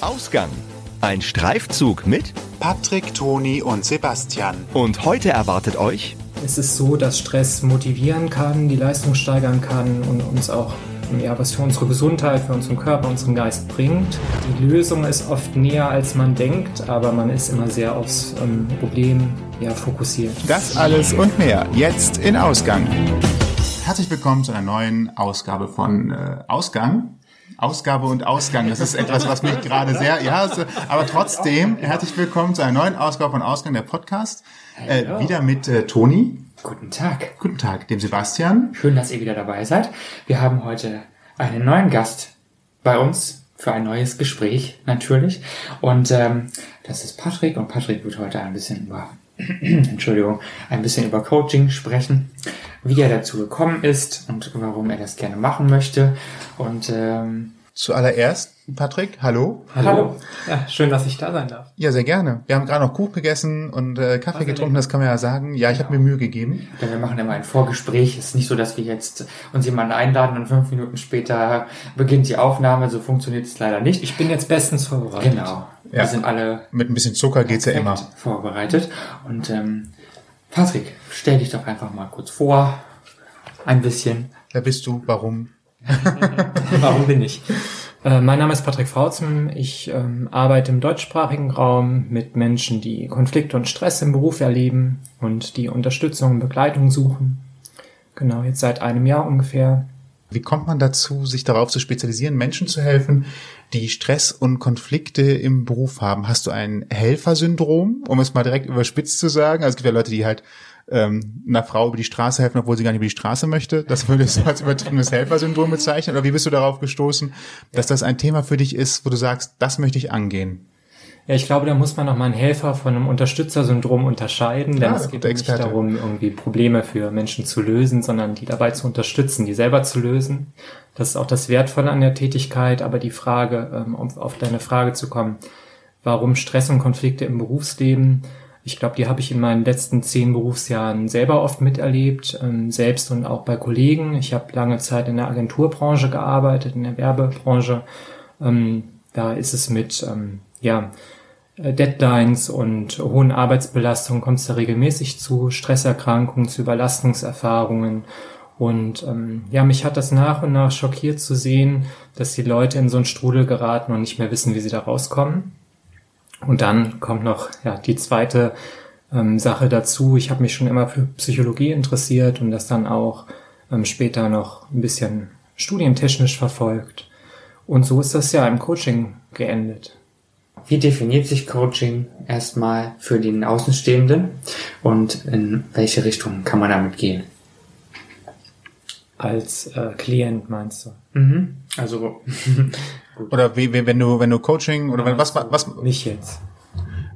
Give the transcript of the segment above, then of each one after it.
Ausgang. Ein Streifzug mit Patrick, Toni und Sebastian. und heute erwartet euch Es ist so, dass Stress motivieren kann, die Leistung steigern kann und uns auch ja, was für unsere Gesundheit, für unseren Körper, unseren Geist bringt. Die Lösung ist oft näher, als man denkt, aber man ist immer sehr aufs ähm, Problem ja, fokussiert. Das alles und mehr jetzt in Ausgang. Herzlich willkommen zu einer neuen Ausgabe von äh, Ausgang. Ausgabe und Ausgang, das ist etwas, was mich gerade sehr, ja, so, aber trotzdem, herzlich willkommen zu einer neuen Ausgabe von Ausgang, der Podcast. Äh, wieder mit äh, Toni. Guten Tag. Guten Tag, dem Sebastian. Schön, dass ihr wieder dabei seid. Wir haben heute einen neuen Gast bei uns für ein neues Gespräch natürlich. Und ähm, das ist Patrick und Patrick wird heute ein bisschen über Entschuldigung, ein bisschen über Coaching sprechen, wie er dazu gekommen ist und warum er das gerne machen möchte. Und ähm, Zuallererst, Patrick, hallo. hallo. Ja, schön, dass ich da sein darf. Ja, sehr gerne. Wir haben gerade noch Kuchen gegessen und äh, Kaffee getrunken, das kann man ja sagen. Ja, ich habe mir Mühe gegeben. Denn wir machen immer ein Vorgespräch. Es ist nicht so, dass wir jetzt uns jemanden einladen und fünf Minuten später beginnt die Aufnahme. So funktioniert es leider nicht. Ich bin jetzt bestens vorbereitet. Genau. Ja. Wir sind alle Mit ein bisschen Zucker geht's ja immer. vorbereitet. Und ähm, Patrick, stell dich doch einfach mal kurz vor. Ein bisschen. Wer bist du? Warum? Warum bin ich? Äh, mein Name ist Patrick Frauzen. Ich ähm, arbeite im deutschsprachigen Raum mit Menschen, die Konflikte und Stress im Beruf erleben und die Unterstützung und Begleitung suchen. Genau, jetzt seit einem Jahr ungefähr. Wie kommt man dazu, sich darauf zu spezialisieren, Menschen zu helfen, die Stress und Konflikte im Beruf haben? Hast du ein Helfersyndrom, um es mal direkt überspitzt zu sagen? Also es gibt ja Leute, die halt ähm, einer Frau über die Straße helfen, obwohl sie gar nicht über die Straße möchte. Das würdest du als übertriebenes Helfersyndrom bezeichnen? Oder wie bist du darauf gestoßen, dass das ein Thema für dich ist, wo du sagst, das möchte ich angehen? Ja, ich glaube, da muss man nochmal einen Helfer von einem Unterstützersyndrom unterscheiden, denn Ah, es geht nicht darum, irgendwie Probleme für Menschen zu lösen, sondern die dabei zu unterstützen, die selber zu lösen. Das ist auch das Wertvolle an der Tätigkeit, aber die Frage, ähm, um auf deine Frage zu kommen, warum Stress und Konflikte im Berufsleben, ich glaube, die habe ich in meinen letzten zehn Berufsjahren selber oft miterlebt, ähm, selbst und auch bei Kollegen. Ich habe lange Zeit in der Agenturbranche gearbeitet, in der Werbebranche. Ähm, da ist es mit ja, Deadlines und hohen Arbeitsbelastungen kommt es da regelmäßig zu Stresserkrankungen, zu Überlastungserfahrungen. Und ähm, ja, mich hat das nach und nach schockiert zu sehen, dass die Leute in so einen Strudel geraten und nicht mehr wissen, wie sie da rauskommen. Und dann kommt noch ja, die zweite ähm, Sache dazu. Ich habe mich schon immer für Psychologie interessiert und das dann auch ähm, später noch ein bisschen studientechnisch verfolgt. Und so ist das ja im Coaching geendet. Wie definiert sich Coaching erstmal für den Außenstehenden und in welche Richtung kann man damit gehen? Als äh, Klient meinst du? Mhm. Also Oder wie, wie, wenn du, wenn du Coaching oder wenn, was, was, Nicht jetzt.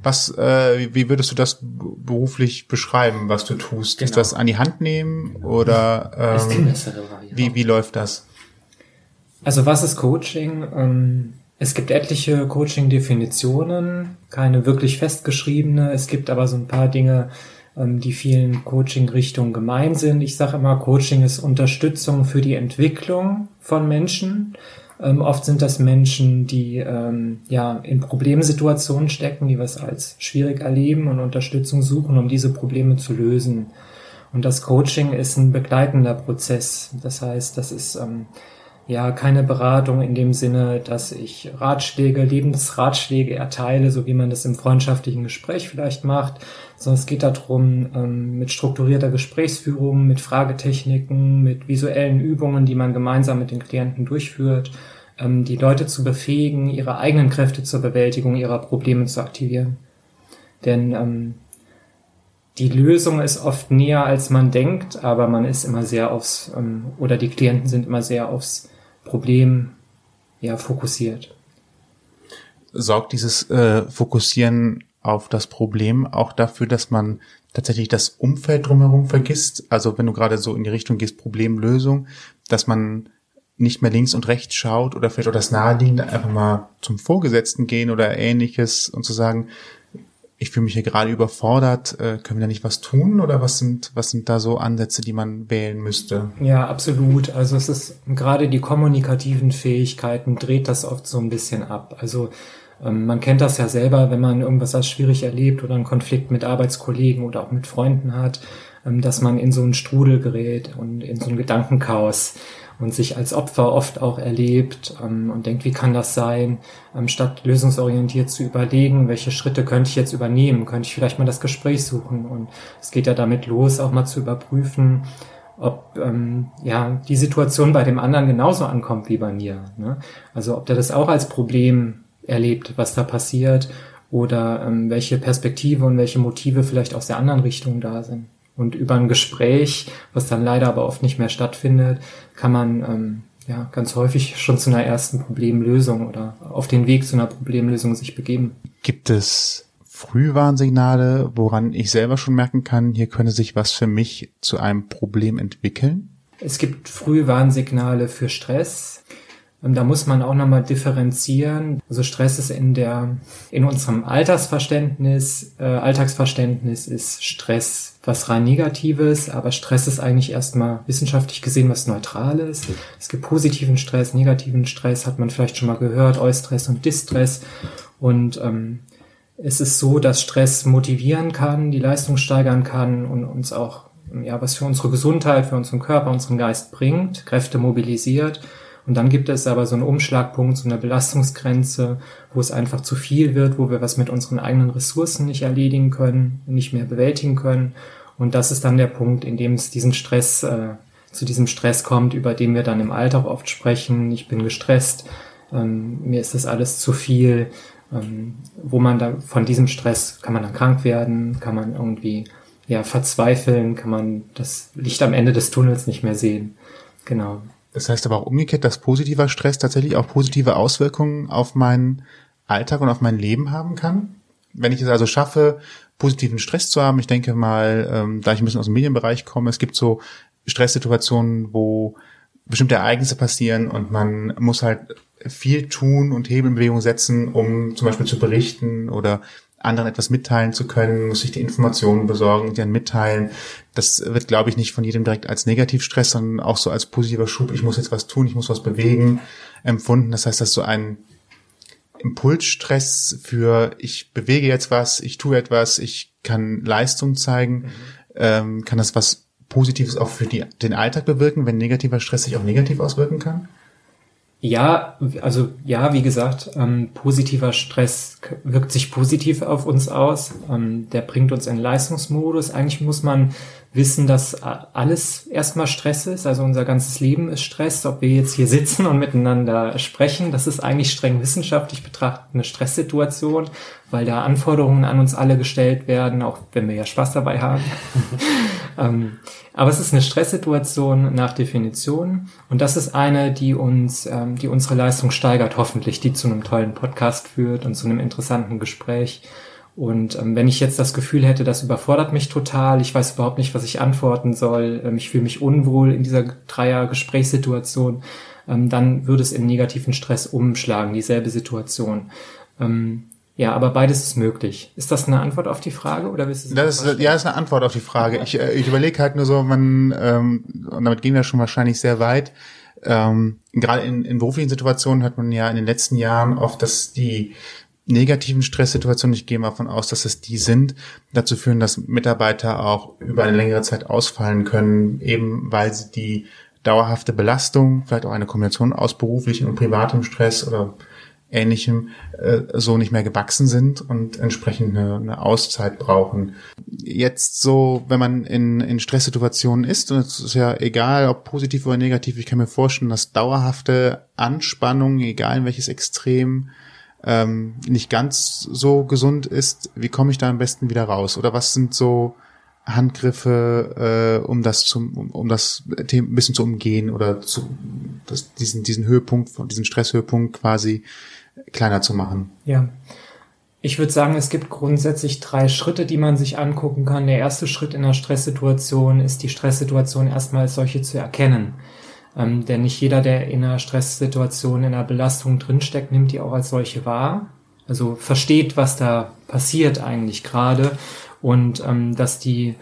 was, äh, wie- würdest du das beruflich beschreiben, was du tust? Ist Genau. das an die Hand nehmen oder ist die ähm, bessere Variante. wie, wie läuft das? Also was ist Coaching? Ähm, es gibt etliche Coaching-Definitionen, keine wirklich festgeschriebene. Es gibt aber so ein paar Dinge, ähm, die vielen Coaching-Richtungen gemein sind. Ich sage immer, Coaching ist Unterstützung für die Entwicklung von Menschen. Ähm, oft sind das Menschen, die ähm, ja in Problemsituationen stecken, die was als schwierig erleben und Unterstützung suchen, um diese Probleme zu lösen. Und das Coaching ist ein begleitender Prozess. Das heißt, das ist ähm, ja keine Beratung in dem Sinne, dass ich Ratschläge, Lebensratschläge erteile, so wie man das im freundschaftlichen Gespräch vielleicht macht, sondern es geht darum, ähm, mit strukturierter Gesprächsführung, mit Fragetechniken, mit visuellen Übungen, die man gemeinsam mit den Klienten durchführt, ähm, die Leute zu befähigen, ihre eigenen Kräfte zur Bewältigung ihrer Probleme zu aktivieren. Denn ähm, die Lösung ist oft näher, als man denkt, aber man ist immer sehr aufs, oder die Klienten sind immer sehr aufs Problem ja, fokussiert. Sorgt dieses äh, Fokussieren auf das Problem auch dafür, dass man tatsächlich das Umfeld drumherum vergisst? Also wenn du gerade so in die Richtung gehst, Problemlösung, dass man nicht mehr links und rechts schaut oder vielleicht auch das Naheliegende einfach mal zum Vorgesetzten gehen oder ähnliches und zu sagen, ich fühle mich hier gerade überfordert, äh, können wir da nicht was tun oder was sind, was sind da so Ansätze, die man wählen müsste? Ja, absolut. Also es ist gerade die kommunikativen Fähigkeiten dreht das oft so ein bisschen ab. Also Ähm, man kennt das ja selber, wenn man irgendwas als schwierig erlebt oder einen Konflikt mit Arbeitskollegen oder auch mit Freunden hat, ähm, dass man in so einen Strudel gerät und in so ein Gedankenchaos und sich als Opfer oft auch erlebt ähm, und denkt, wie kann das sein, ähm, statt lösungsorientiert zu überlegen, welche Schritte könnte ich jetzt übernehmen, könnte ich vielleicht mal das Gespräch suchen und es geht ja damit los, auch mal zu überprüfen, ob ähm, ja die Situation bei dem anderen genauso ankommt wie bei mir. Ne? Also ob der das auch als Problem erlebt, was da passiert oder ähm, welche Perspektive und welche Motive vielleicht aus der anderen Richtung da sind. Und über ein Gespräch, was dann leider aber oft nicht mehr stattfindet, kann man ähm, ja ganz häufig schon zu einer ersten Problemlösung oder auf den Weg zu einer Problemlösung sich begeben. Gibt es Frühwarnsignale, woran ich selber schon merken kann, hier könnte sich was für mich zu einem Problem entwickeln? Es gibt Frühwarnsignale für Stress. Da muss man auch nochmal differenzieren. Also Stress ist in der, in unserem Altersverständnis, äh, Alltagsverständnis ist Stress was rein Negatives, aber Stress ist eigentlich erstmal wissenschaftlich gesehen was Neutrales. Es gibt positiven Stress, negativen Stress, hat man vielleicht schon mal gehört, Eustress und Distress. Und ähm, es ist so, dass Stress motivieren kann, die Leistung steigern kann und uns auch ja, was für unsere Gesundheit, für unseren Körper, unseren Geist bringt, Kräfte mobilisiert. Und dann gibt es aber so einen Umschlagpunkt, so eine Belastungsgrenze, wo es einfach zu viel wird, wo wir was mit unseren eigenen Ressourcen nicht erledigen können, nicht mehr bewältigen können. Und das ist dann der Punkt, in dem es diesen Stress, äh, zu diesem Stress kommt, über den wir dann im Alltag oft sprechen. Ich bin gestresst, ähm, mir ist das alles zu viel. Ähm, wo man da von diesem Stress kann man dann krank werden, kann man irgendwie ja verzweifeln, kann man das Licht am Ende des Tunnels nicht mehr sehen. Genau. Das heißt aber auch umgekehrt, dass positiver Stress tatsächlich auch positive Auswirkungen auf meinen Alltag und auf mein Leben haben kann. Wenn ich es also schaffe, positiven Stress zu haben, ich denke mal, ähm, da ich ein bisschen aus dem Medienbereich komme, es gibt so Stresssituationen, wo bestimmte Ereignisse passieren und man muss halt viel tun und Hebel in Bewegung setzen, um zum Beispiel zu berichten oder anderen etwas mitteilen zu können, muss sich die Informationen besorgen, die dann mitteilen. Das wird, glaube ich, nicht von jedem direkt als Negativstress, sondern auch so als positiver Schub, ich muss jetzt was tun, ich muss was bewegen, empfunden. Das heißt, dass so ein Impulsstress für ich bewege jetzt was, ich tue etwas, ich kann Leistung zeigen, mhm. ähm, kann das was Positives auch für die, den Alltag bewirken, wenn negativer Stress sich auch negativ auswirken kann? Ja, also ja, wie gesagt, ähm, positiver Stress wirkt sich positiv auf uns aus. Ähm, der bringt uns in Leistungsmodus. Eigentlich muss man wissen, dass alles erstmal Stress ist. Also unser ganzes Leben ist Stress. Ob wir jetzt hier sitzen und miteinander sprechen, das ist eigentlich streng wissenschaftlich betrachtet eine Stresssituation, weil da Anforderungen an uns alle gestellt werden, auch wenn wir ja Spaß dabei haben. ähm, aber es ist eine Stresssituation nach Definition und das ist eine, die uns, ähm, die unsere Leistung steigert, hoffentlich, die zu einem tollen Podcast führt und zu einem interessanten Gespräch. Und ähm, wenn ich jetzt das Gefühl hätte, das überfordert mich total, ich weiß überhaupt nicht, was ich antworten soll, ähm, ich fühle mich unwohl in dieser Dreier-Gesprächssituation, ähm, dann würde es in negativen Stress umschlagen, dieselbe Situation. Ähm, ja, aber beides ist möglich. Ist das eine Antwort auf die Frage oder willst du das ist, Ja, das ist eine Antwort auf die Frage. Ich, äh, ich überlege halt nur so, man ähm, und damit gehen wir schon wahrscheinlich sehr weit. Ähm, gerade in, in beruflichen Situationen hat man ja in den letzten Jahren oft, dass die negativen Stresssituationen, ich gehe mal davon aus, dass es die sind, dazu führen, dass Mitarbeiter auch über eine längere Zeit ausfallen können, eben weil sie die dauerhafte Belastung, vielleicht auch eine Kombination aus beruflichem und privatem Stress oder ähnlichem äh, so nicht mehr gewachsen sind und entsprechend eine, Auszeit brauchen. Jetzt so, wenn man in, in Stresssituationen ist, und es ist ja egal, ob positiv oder negativ, ich kann mir vorstellen, dass dauerhafte Anspannung, egal in welches Extrem, ähm, nicht ganz so gesund ist. Wie komme ich da am besten wieder raus? Oder was sind so Handgriffe, äh, um das zum, um, um das Thema ein bisschen zu umgehen oder zu, das, diesen, diesen Höhepunkt, diesen Stresshöhepunkt quasi kleiner zu machen. Ja. Ich würde sagen, es gibt grundsätzlich drei Schritte, die man sich angucken kann. Der erste Schritt in einer Stresssituation ist, die Stresssituation erstmal als solche zu erkennen. Ähm, denn nicht jeder, der in einer Stresssituation, in einer Belastung drinsteckt, nimmt die auch als solche wahr. Also versteht, was da passiert eigentlich gerade und ähm, dass die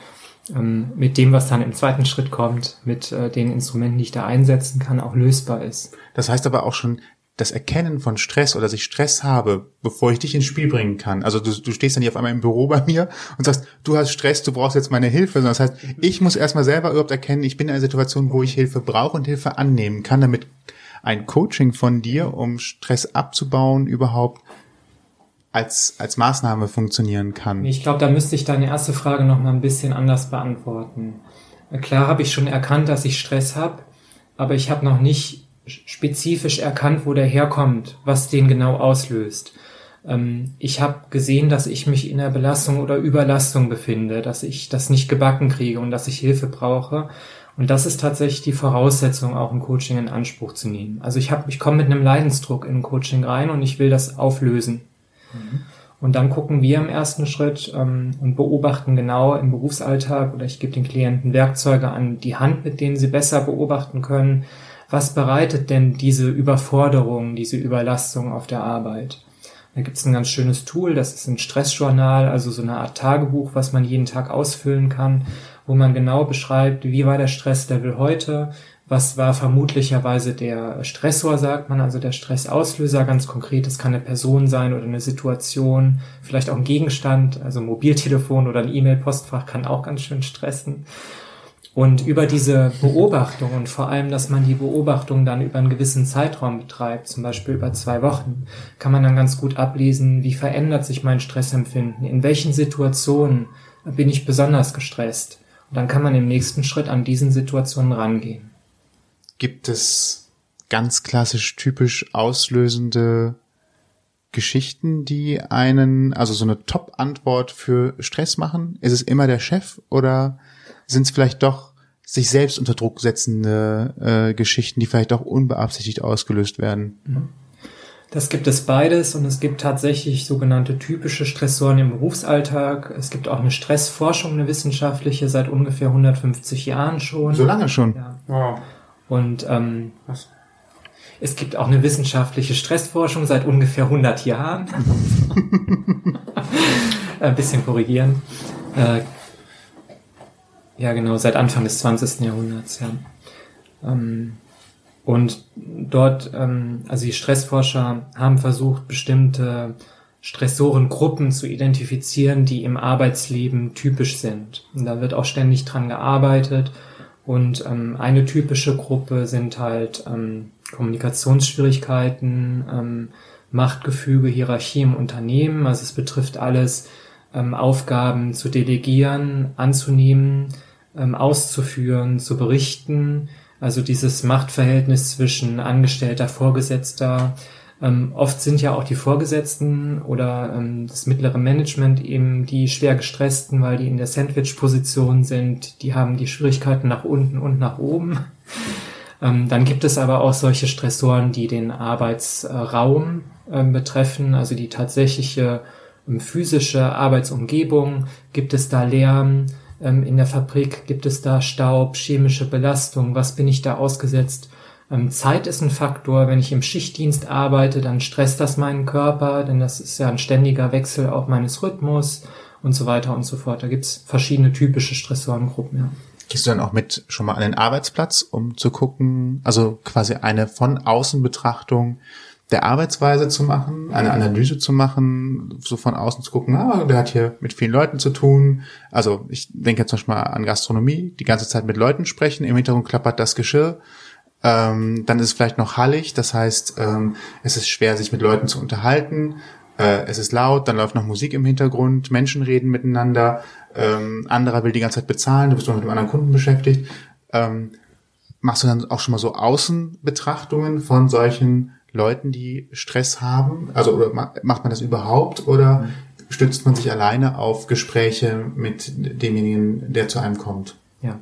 ähm, mit dem, was dann im zweiten Schritt kommt, mit äh, den Instrumenten, die ich da einsetzen kann, auch lösbar ist. Das heißt aber auch schon das Erkennen von Stress oder dass ich Stress habe, bevor ich dich ins Spiel bringen kann. Also du, du stehst dann hier auf einmal im Büro bei mir und sagst, du hast Stress, du brauchst jetzt meine Hilfe. Das heißt, ich muss erstmal selber überhaupt erkennen, ich bin in einer Situation, wo ich Hilfe brauche und Hilfe annehmen kann, damit ein Coaching von dir, um Stress abzubauen, überhaupt als, als Maßnahme funktionieren kann. Ich glaube, da müsste ich deine erste Frage noch mal ein bisschen anders beantworten. Klar habe ich schon erkannt, dass ich Stress habe, aber ich habe noch nicht spezifisch erkannt, wo der herkommt, was den genau auslöst. Ähm, ich habe gesehen, dass ich mich in der Belastung oder Überlastung befinde, dass ich das nicht gebacken kriege und dass ich Hilfe brauche. Und das ist tatsächlich die Voraussetzung, auch ein Coaching in Anspruch zu nehmen. Also ich habe, ich komme mit einem Leidensdruck in ein Coaching rein und ich will das auflösen. Mhm. Und dann gucken wir im ersten Schritt ähm, und beobachten genau im Berufsalltag oder ich gebe den Klienten Werkzeuge an die Hand, mit denen sie besser beobachten können, was bereitet denn diese Überforderung, diese Überlastung auf der Arbeit? Da gibt es ein ganz schönes Tool, das ist ein Stressjournal, also so eine Art Tagebuch, was man jeden Tag ausfüllen kann, wo man genau beschreibt, wie war der Stresslevel heute, was war vermutlicherweise der Stressor, sagt man, also der Stressauslöser, ganz konkret, es kann eine Person sein oder eine Situation, vielleicht auch ein Gegenstand, also Mobiltelefon oder ein E-Mail-Postfach kann auch ganz schön stressen. Und über diese Beobachtung und vor allem, dass man die Beobachtung dann über einen gewissen Zeitraum betreibt, zum Beispiel über zwei Wochen, kann man dann ganz gut ablesen, wie verändert sich mein Stressempfinden, in welchen Situationen bin ich besonders gestresst. Und dann kann man im nächsten Schritt an diesen Situationen rangehen. Gibt es ganz klassisch typisch auslösende Geschichten, die einen, also so eine Top-Antwort für Stress machen? Ist es immer der Chef oder sind es vielleicht doch sich selbst unter Druck setzende äh, Geschichten, die vielleicht auch unbeabsichtigt ausgelöst werden. Mhm. Das gibt es beides und es gibt tatsächlich sogenannte typische Stressoren im Berufsalltag. Es gibt auch eine Stressforschung, eine wissenschaftliche, seit ungefähr 150 Jahren schon. So lange schon. Ja. Wow. Und ähm, Was? es gibt auch eine wissenschaftliche Stressforschung seit ungefähr 100 Jahren. Ein bisschen korrigieren. Äh, ja, genau, seit Anfang des 20. Jahrhunderts, ja. Ähm, und dort, ähm, also die Stressforscher haben versucht, bestimmte Stressorengruppen zu identifizieren, die im Arbeitsleben typisch sind. Und da wird auch ständig dran gearbeitet. Und ähm, eine typische Gruppe sind halt ähm, Kommunikationsschwierigkeiten, ähm, Machtgefüge, Hierarchie im Unternehmen. Also es betrifft alles, ähm, Aufgaben zu delegieren, anzunehmen, ähm, auszuführen, zu berichten. Also dieses Machtverhältnis zwischen Angestellter, Vorgesetzter. Ähm, oft sind ja auch die Vorgesetzten oder ähm, das mittlere Management eben die schwer gestressten, weil die in der Sandwich-Position sind. Die haben die Schwierigkeiten nach unten und nach oben. Ähm, dann gibt es aber auch solche Stressoren, die den Arbeitsraum äh, betreffen, also die tatsächliche ähm, physische Arbeitsumgebung. Gibt es da Lärm? Ähm, in der Fabrik? Gibt es da Staub, chemische Belastung? Was bin ich da ausgesetzt? Ähm, Zeit ist ein Faktor. Wenn ich im Schichtdienst arbeite, dann stresst das meinen Körper, denn das ist ja ein ständiger Wechsel auch meines Rhythmus und so weiter und so fort. Da gibt's verschiedene typische Stressorengruppen, ja. Gehst du dann auch mit schon mal an den Arbeitsplatz, um zu gucken, also quasi eine von außen Betrachtung, der Arbeitsweise zu machen, eine Analyse zu machen, so von außen zu gucken, ah, der hat hier mit vielen Leuten zu tun. Also ich denke jetzt zum Beispiel mal an Gastronomie, die ganze Zeit mit Leuten sprechen, im Hintergrund klappert das Geschirr. Ähm, dann ist es vielleicht noch hallig, das heißt, ähm, es ist schwer, sich mit Leuten zu unterhalten. Äh, es ist laut, dann läuft noch Musik im Hintergrund, Menschen reden miteinander, ähm, anderer will die ganze Zeit bezahlen, du bist noch mit einem anderen Kunden beschäftigt. Ähm, machst du dann auch schon mal so Außenbetrachtungen von solchen Leuten, die Stress haben? Also oder macht man das überhaupt oder stützt man sich alleine auf Gespräche mit demjenigen, der zu einem kommt? Ja,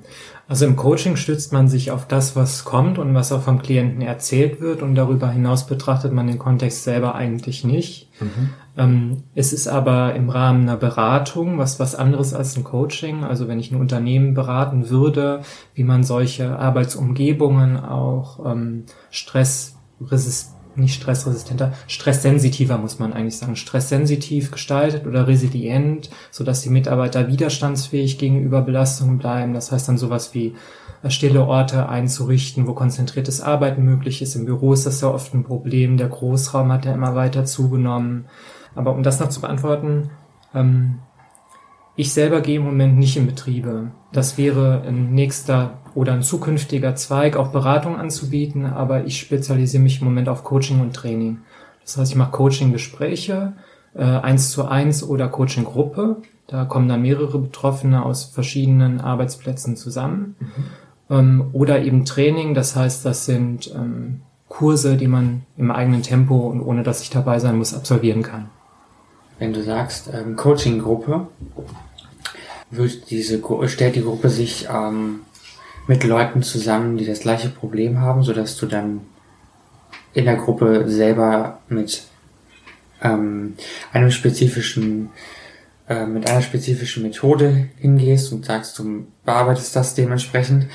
also im Coaching stützt man sich auf das, was kommt und was auch vom Klienten erzählt wird und darüber hinaus betrachtet man den Kontext selber eigentlich nicht. Mhm. Ähm, es ist aber im Rahmen einer Beratung was was anderes als ein Coaching. Also wenn ich ein Unternehmen beraten würde, wie man solche Arbeitsumgebungen auch ähm, stressresistent nicht stressresistenter, stresssensitiver muss man eigentlich sagen, stresssensitiv gestaltet oder resilient, so dass die Mitarbeiter widerstandsfähig gegenüber Belastungen bleiben. Das heißt dann sowas wie äh, stille Orte einzurichten, wo konzentriertes Arbeiten möglich ist. Im Büro ist das ja oft ein Problem. Der Großraum hat ja immer weiter zugenommen. Aber um das noch zu beantworten, ähm, ich selber gehe im Moment nicht in Betriebe. Das wäre ein nächster oder ein zukünftiger Zweig, auch Beratung anzubieten, aber ich spezialisiere mich im Moment auf Coaching und Training. Das heißt, ich mache Coaching-Gespräche, äh, eins zu eins oder Coaching-Gruppe. Da kommen dann mehrere Betroffene aus verschiedenen Arbeitsplätzen zusammen. Mhm. Ähm, oder eben Training, das heißt, das sind ähm, Kurse, die man im eigenen Tempo und ohne dass ich dabei sein muss, absolvieren kann. Wenn du sagst ähm, Coaching-Gruppe, wird diese, stellt die Gruppe sich ähm, mit Leuten zusammen, die das gleiche Problem haben, so dass du dann in der Gruppe selber mit ähm, einem spezifischen äh, mit einer spezifischen Methode hingehst und sagst, du bearbeitest das dementsprechend,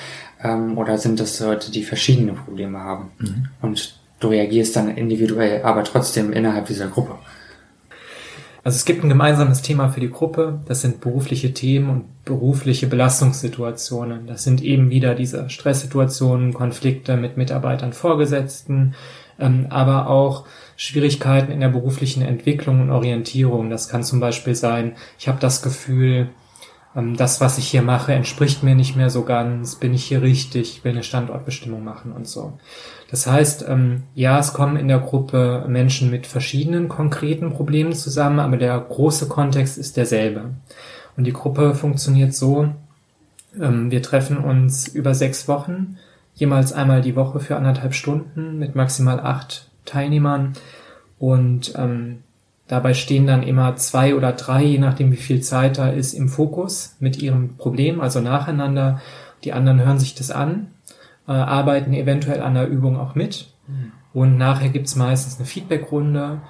ähm, oder sind das Leute, die verschiedene Probleme haben mhm. und du reagierst dann individuell, aber trotzdem innerhalb dieser Gruppe. Also es gibt ein gemeinsames Thema für die Gruppe. Das sind berufliche Themen und berufliche Belastungssituationen. Das sind eben wieder diese Stresssituationen, Konflikte mit Mitarbeitern, Vorgesetzten, ähm, aber auch Schwierigkeiten in der beruflichen Entwicklung und Orientierung. Das kann zum Beispiel sein, ich habe das Gefühl, ähm, das, was ich hier mache, entspricht mir nicht mehr so ganz, bin ich hier richtig, will eine Standortbestimmung machen und so. Das heißt, ähm, ja, es kommen in der Gruppe Menschen mit verschiedenen konkreten Problemen zusammen, aber der große Kontext ist derselbe. Und die Gruppe funktioniert so, ähm, wir treffen uns über sechs Wochen, jemals einmal die Woche für anderthalb Stunden mit maximal acht Teilnehmern und ähm, Dabei stehen dann immer zwei oder drei, je nachdem wie viel Zeit da ist, im Fokus mit ihrem Problem, also nacheinander. Die anderen hören sich das an, äh, arbeiten eventuell an der Übung auch mit. Mhm. Und nachher gibt's meistens eine Feedbackrunde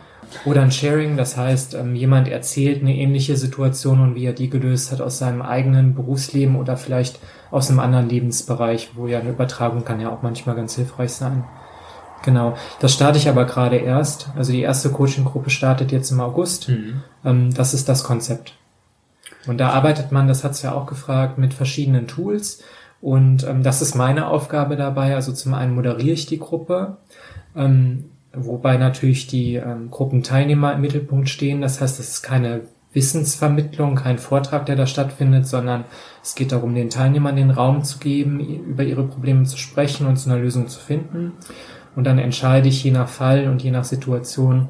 oder ein Sharing. Das heißt, ähm, jemand erzählt eine ähnliche Situation und wie er die gelöst hat aus seinem eigenen Berufsleben oder vielleicht aus einem anderen Lebensbereich, wo ja eine Übertragung kann ja auch manchmal ganz hilfreich sein. Genau, das starte ich aber gerade erst. Also die erste Coaching-Gruppe startet jetzt im August. Mhm. Ähm, das ist das Konzept. Und da arbeitet man, das hat's ja auch gefragt, mit verschiedenen Tools. Und ähm, das ist meine Aufgabe dabei. Also zum einen moderiere ich die Gruppe, ähm, wobei natürlich die ähm, Gruppenteilnehmer im Mittelpunkt stehen. Das heißt, es ist keine Wissensvermittlung, kein Vortrag, der da stattfindet, sondern es geht darum, den Teilnehmern den Raum zu geben, über ihre Probleme zu sprechen und zu einer Lösung zu finden. Und dann entscheide ich je nach Fall und je nach Situation,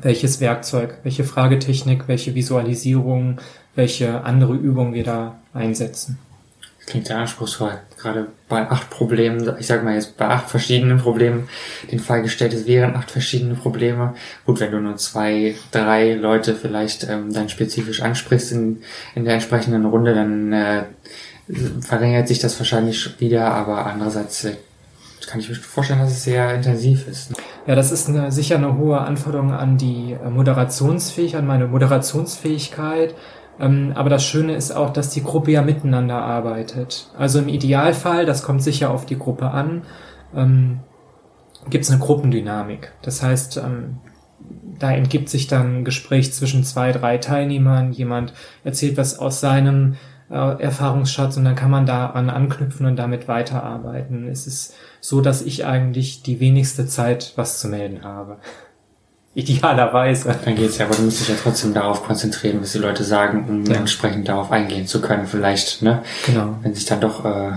welches Werkzeug, welche Fragetechnik, welche Visualisierung, welche andere Übung wir da einsetzen. Klingt sehr anspruchsvoll. Gerade bei acht Problemen, ich sag mal jetzt bei acht verschiedenen Problemen, den Fall gestellt, es wären acht verschiedene Probleme. Gut, wenn du nur zwei, drei Leute vielleicht ähm, dann spezifisch ansprichst in, in der entsprechenden Runde, dann äh, verringert sich das wahrscheinlich wieder, aber andererseits äh, kann ich mir vorstellen, dass es sehr intensiv ist. Ja, das ist eine, sicher eine hohe Anforderung an die äh, Moderationsfähigkeit, an meine Moderationsfähigkeit. Ähm, aber das Schöne ist auch, dass die Gruppe ja miteinander arbeitet. Also im Idealfall, das kommt sicher auf die Gruppe an, ähm, gibt es eine Gruppendynamik. Das heißt, ähm, da entgibt sich dann ein Gespräch zwischen zwei, drei Teilnehmern. Jemand erzählt was aus seinem äh, Erfahrungsschatz und dann kann man daran anknüpfen und damit weiterarbeiten. Es ist so, dass ich eigentlich die wenigste Zeit was zu melden habe. Idealerweise. Dann geht's ja, aber du musst dich ja trotzdem darauf konzentrieren, was die Leute sagen, um ja. entsprechend darauf eingehen zu können. Vielleicht, ne? Genau. Wenn sich dann doch äh,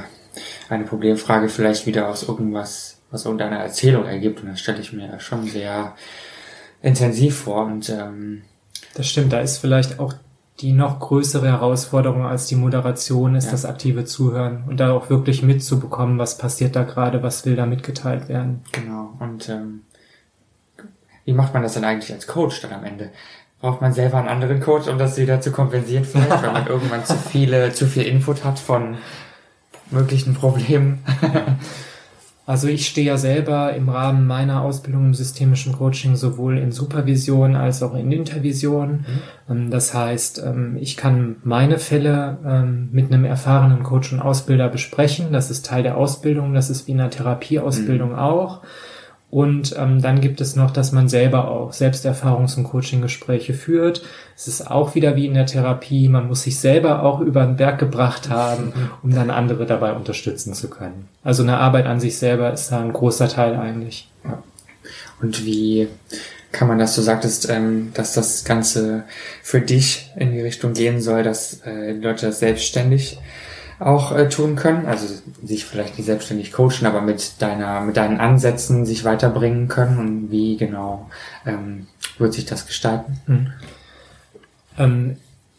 eine Problemfrage vielleicht wieder aus irgendwas, aus irgendeiner Erzählung ergibt, und das stelle ich mir schon sehr intensiv vor. Und ähm, das stimmt, da ist vielleicht auch die noch größere Herausforderung als die Moderation ist ja. das aktive Zuhören und da auch wirklich mitzubekommen, was passiert da gerade, was will da mitgeteilt werden. Genau. Und ähm, wie macht man das denn eigentlich als Coach dann am Ende? Braucht man selber einen anderen Coach, um das wieder zu kompensieren, vielleicht, weil man irgendwann zu viele, zu viel Input hat von möglichen Problemen? Also ich stehe ja selber im Rahmen meiner Ausbildung im systemischen Coaching sowohl in Supervision als auch in Intervision. Mhm. Ähm, das heißt, ähm, ich kann meine Fälle ähm, mit einem erfahrenen Coach und Ausbilder besprechen. Das ist Teil der Ausbildung. Das ist wie in einer Therapieausbildung mhm. auch. Und ähm, dann gibt es noch, dass man selber auch Selbsterfahrungs- und Coaching-Gespräche führt. Es ist auch wieder wie in der Therapie, man muss sich selber auch über den Berg gebracht haben, um dann andere dabei unterstützen zu können. Also eine Arbeit an sich selber ist da ein großer Teil eigentlich. Ja. Und wie kann man das, du sagtest, ähm, dass das Ganze für dich in die Richtung gehen soll, dass äh, Leute das selbstständig auch äh, tun können, also sich vielleicht nicht selbstständig coachen, aber mit deiner, mit deinen Ansätzen sich weiterbringen können und wie genau ähm, wird sich das gestalten? Mhm. Ähm,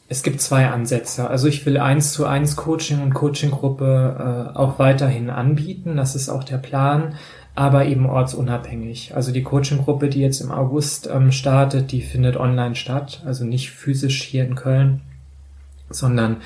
es gibt zwei Ansätze. Also ich will eins zu eins Coaching und Coachinggruppe äh, auch weiterhin anbieten. Das ist auch der Plan, aber eben ortsunabhängig. Also die Coachinggruppe, die jetzt im August ähm, startet, die findet online statt, also nicht physisch hier in Köln, sondern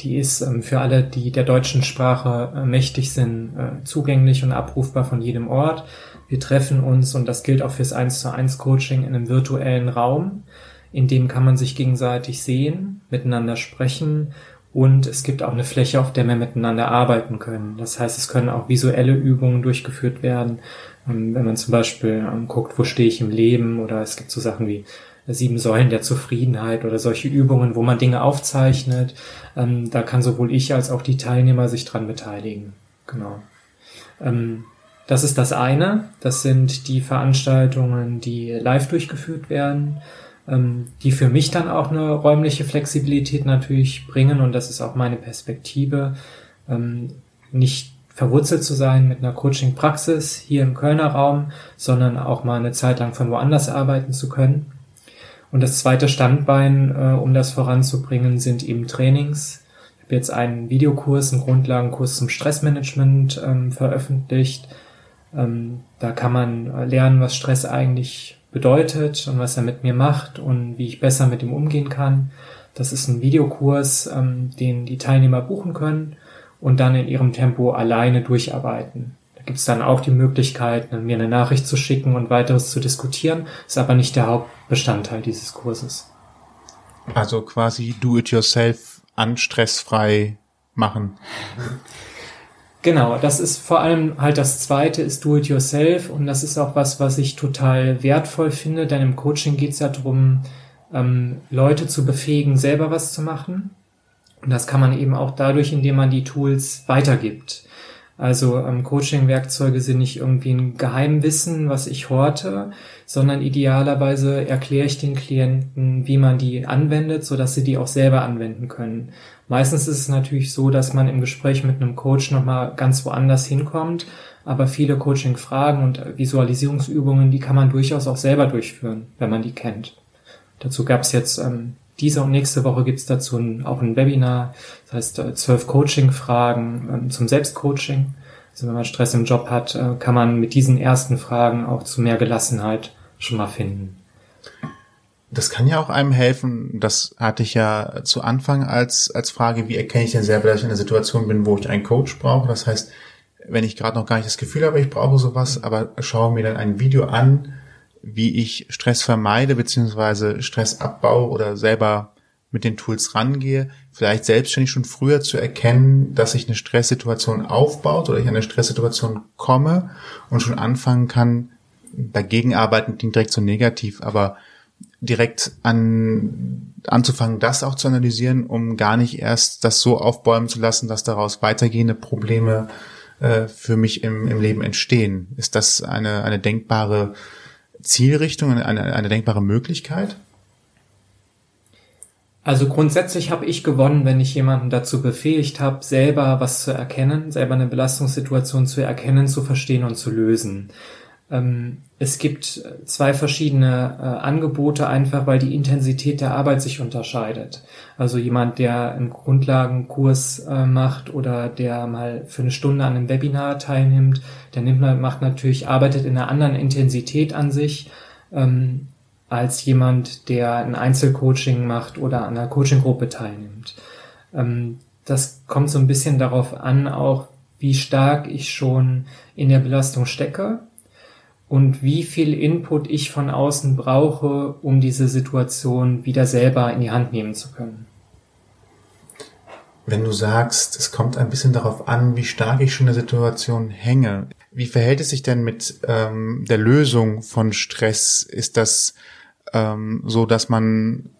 die ist ähm, für alle, die der deutschen Sprache äh, mächtig sind, äh, zugänglich und abrufbar von jedem Ort. Wir treffen uns, und das gilt auch fürs 1 zu 1 Coaching, in einem virtuellen Raum. In dem kann man sich gegenseitig sehen, miteinander sprechen und es gibt auch eine Fläche, auf der wir miteinander arbeiten können. Das heißt, es können auch visuelle Übungen durchgeführt werden. Ähm, wenn man zum Beispiel ähm, guckt, wo stehe ich im Leben oder es gibt so Sachen wie sieben Säulen der Zufriedenheit oder solche Übungen, wo man Dinge aufzeichnet. Ähm, da kann sowohl ich als auch die Teilnehmer sich dran beteiligen. Genau. Ähm, das ist das eine. Das sind die Veranstaltungen, die live durchgeführt werden, ähm, die für mich dann auch eine räumliche Flexibilität natürlich bringen. Und das ist auch meine Perspektive, ähm, nicht verwurzelt zu sein mit einer Coaching-Praxis hier im Kölner Raum, sondern auch mal eine Zeit lang von woanders arbeiten zu können. Und das zweite Standbein, äh, um das voranzubringen, sind eben Trainings. Ich habe jetzt einen Videokurs, einen Grundlagenkurs zum Stressmanagement ähm, veröffentlicht. Ähm, da kann man lernen, was Stress eigentlich bedeutet und was er mit mir macht und wie ich besser mit ihm umgehen kann. Das ist ein Videokurs, ähm, den die Teilnehmer buchen können und dann in ihrem Tempo alleine durcharbeiten. Da gibt es dann auch die Möglichkeit, mir eine Nachricht zu schicken und weiteres zu diskutieren, ist aber nicht der Hauptbestandteil dieses Kurses. Also quasi do-it-yourself anstressfrei machen. Genau, das ist vor allem halt das zweite ist Do-it-yourself und das ist auch was, was ich total wertvoll finde, denn im Coaching geht es ja darum, ähm, Leute zu befähigen, selber was zu machen. Und das kann man eben auch dadurch, indem man die Tools weitergibt. Also ähm, Coaching-Werkzeuge sind nicht irgendwie ein Geheimwissen, was ich horte, sondern idealerweise erkläre ich den Klienten, wie man die anwendet, so dass sie die auch selber anwenden können. Meistens ist es natürlich so, dass man im Gespräch mit einem Coach nochmal ganz woanders hinkommt, aber viele Coaching-Fragen und Visualisierungsübungen, die kann man durchaus auch selber durchführen, wenn man die kennt. Dazu gab es jetzt ähm, diese und nächste Woche gibt's dazu ein, auch ein Webinar, das heißt äh, zwölf Coaching-Fragen ähm, zum Selbstcoaching. Also wenn man Stress im Job hat, äh, kann man mit diesen ersten Fragen auch zu mehr Gelassenheit schon mal finden. Das kann ja auch einem helfen. Das hatte ich ja zu Anfang als, als Frage, wie erkenne ich denn selber, dass ich in einer Situation bin, wo ich einen Coach brauche? Das heißt, wenn ich gerade noch gar nicht das Gefühl habe, ich brauche sowas, aber schaue mir dann ein Video an, wie ich Stress vermeide, beziehungsweise Stress abbaue oder selber mit den Tools rangehe, vielleicht selbstständig schon früher zu erkennen, dass sich eine Stresssituation aufbaut oder ich an eine Stresssituation komme und schon anfangen kann, dagegen arbeiten klingt direkt so negativ, aber direkt an, anzufangen, das auch zu analysieren, um gar nicht erst das so aufbäumen zu lassen, dass daraus weitergehende Probleme äh, für mich im, im Leben entstehen. Ist das eine, eine denkbare Zielrichtung, eine, eine denkbare Möglichkeit? Also grundsätzlich habe ich gewonnen, wenn ich jemanden dazu befähigt habe, selber was zu erkennen, selber eine Belastungssituation zu erkennen, zu verstehen und zu lösen. Ähm, es gibt zwei verschiedene äh, Angebote, einfach weil die Intensität der Arbeit sich unterscheidet. Also jemand, der einen Grundlagenkurs äh, macht oder der mal für eine Stunde an einem Webinar teilnimmt, der nimmt, macht natürlich, arbeitet in einer anderen Intensität an sich, ähm, als jemand, der ein Einzelcoaching macht oder an einer Coachinggruppe teilnimmt. Ähm, das kommt so ein bisschen darauf an, auch wie stark ich schon in der Belastung stecke und wie viel Input ich von außen brauche, um diese Situation wieder selber in die Hand nehmen zu können. Wenn du sagst, es kommt ein bisschen darauf an, wie stark ich schon in der Situation hänge, Wie verhält es sich denn mit ähm, der Lösung von Stress? Ist das ähm, so, dass man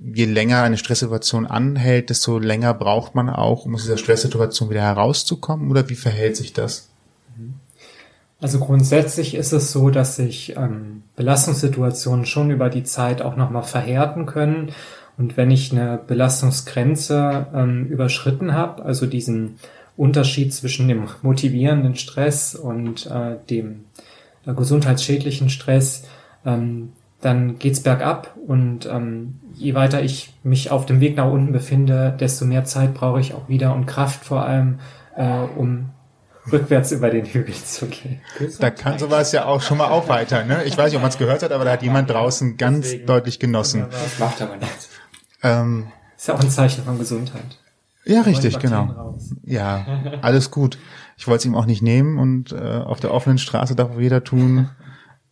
je länger eine Stresssituation anhält, desto länger braucht man auch, um aus dieser Stresssituation wieder herauszukommen? Oder wie verhält sich das? Also grundsätzlich ist es so, dass sich ähm, Belastungssituationen schon über die Zeit auch nochmal verhärten können. Und wenn ich eine Belastungsgrenze ähm, überschritten habe, also diesen Unterschied zwischen dem motivierenden Stress und äh, dem äh, gesundheitsschädlichen Stress, ähm, dann geht's bergab und ähm, je weiter ich mich auf dem Weg nach unten befinde, desto mehr Zeit brauche ich auch wieder und Kraft vor allem, äh, um rückwärts über den Hügel zu gehen. Da kann sowas ja auch schon mal aufheitern. Ne? Ich weiß nicht, ob man es gehört hat, aber da hat jemand draußen ganz Deswegen. deutlich genossen. Das macht aber nichts. Ähm, Ist ja auch ein Zeichen von Gesundheit. ja, richtig, genau. raus. Ja, alles gut. Ich wollte es ihm auch nicht nehmen und äh, auf der offenen Straße darf jeder tun,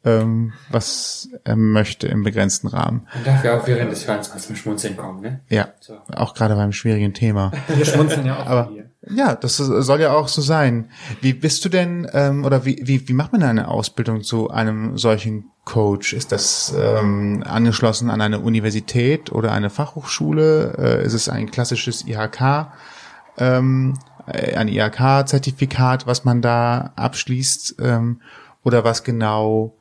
ähm, was er möchte im begrenzten Rahmen. Man darf ja auch während des Hörens mal zum Schmunzeln kommen, ne? Ja, So. auch gerade beim schwierigen Thema. Wir schmunzeln ja auch Aber hier. Ja, das soll ja auch so sein. Wie bist du denn ähm, oder wie, wie, wie macht man eine Ausbildung zu einem solchen Coach? Ist das ähm, angeschlossen an eine Universität oder eine Fachhochschule? Äh, ist es ein klassisches IHK? Ähm, äh, ein IHK-Zertifikat, was man da abschließt? Ähm, oder was genau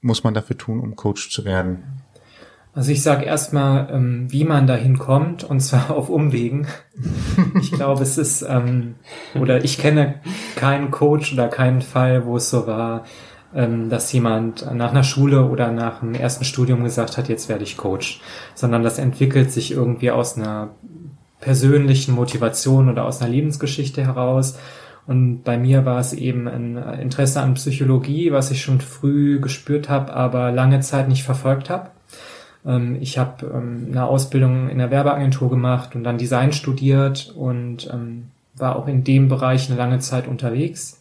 muss man dafür tun, um Coach zu werden? Also ich sage erstmal, ähm, wie man dahin kommt, und zwar auf Umwegen. Ich glaube, es ist, ähm, oder ich kenne keinen Coach oder keinen Fall, wo es so war, ähm, dass jemand nach einer Schule oder nach dem ersten Studium gesagt hat, jetzt werde ich Coach, sondern das entwickelt sich irgendwie aus einer persönlichen Motivation oder aus einer Lebensgeschichte heraus. Und bei mir war es eben ein Interesse an Psychologie, was ich schon früh gespürt habe, aber lange Zeit nicht verfolgt habe. Ähm, Ich habe ähm, eine Ausbildung in der Werbeagentur gemacht und dann Design studiert und ähm, war auch in dem Bereich eine lange Zeit unterwegs.